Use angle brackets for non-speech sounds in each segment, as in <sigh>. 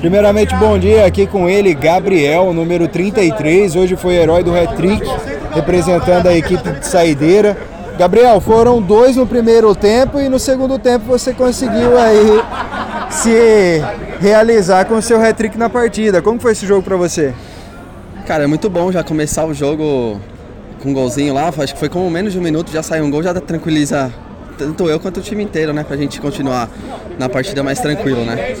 Primeiramente, bom dia aqui com ele, Gabriel, número 33. Hoje foi herói do hat-trick, representando a equipe de saideira. Gabriel, foram dois no primeiro tempo e no segundo tempo você conseguiu aí se realizar com o seu hat-trick na partida. Como foi esse jogo para você? Cara, é muito bom já começar o jogo com um golzinho lá. Acho que foi com menos de um minuto, já saiu um gol, já tranquiliza tanto eu quanto o time inteiro, né? Pra gente continuar na partida mais tranquilo, né?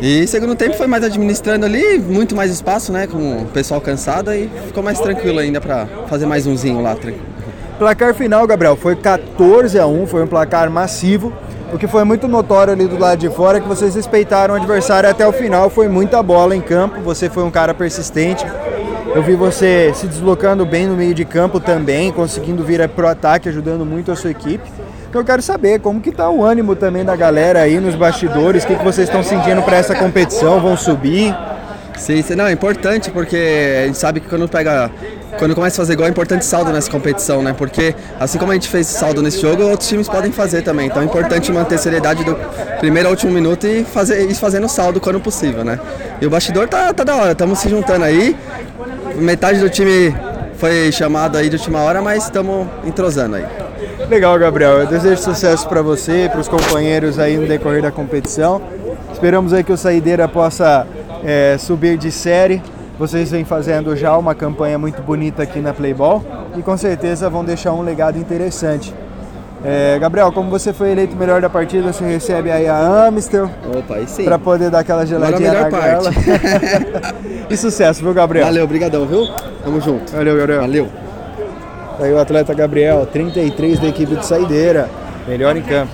E segundo tempo foi mais administrando ali, muito mais espaço, né? Com o pessoal cansado e ficou mais tranquilo ainda pra fazer mais umzinho lá. Placar final, Gabriel, foi 14 a 1, foi um placar massivo. O que foi muito notório ali do lado de fora é que vocês respeitaram o adversário até o final, foi muita bola em campo, você foi um cara persistente. Eu vi você se deslocando bem no meio de campo também, conseguindo vir pro ataque, ajudando muito a sua equipe. Então eu quero saber como que tá o ânimo também da galera aí nos bastidores, o que, que vocês estão sentindo para essa competição, vão subir? Sim, não, é importante porque a gente sabe que quando pega. Quando começa a fazer gol é importante saldo nessa competição, né? Porque assim como a gente fez saldo nesse jogo, outros times podem fazer também. Então é importante manter a seriedade do primeiro ao último minuto e fazer ir fazendo saldo quando possível, né? E o bastidor tá, tá da hora, estamos se juntando aí. Metade do time foi chamado aí de última hora, mas estamos entrosando aí. Legal, Gabriel. Eu desejo sucesso para você, para os companheiros aí no decorrer da competição. Esperamos aí que o Saideira possa é, subir de série. Vocês vêm fazendo já uma campanha muito bonita aqui na Playball e com certeza vão deixar um legado interessante. É, Gabriel, como você foi eleito melhor da partida, você recebe aí a Amistel para poder dar aquela geladinha na parte. <laughs> e sucesso, viu, Gabriel? Valeu, obrigadão, viu? Tamo junto. Valeu, Gabriel. Valeu. Aí o atleta Gabriel, 33 da equipe de saideira, melhor em campo.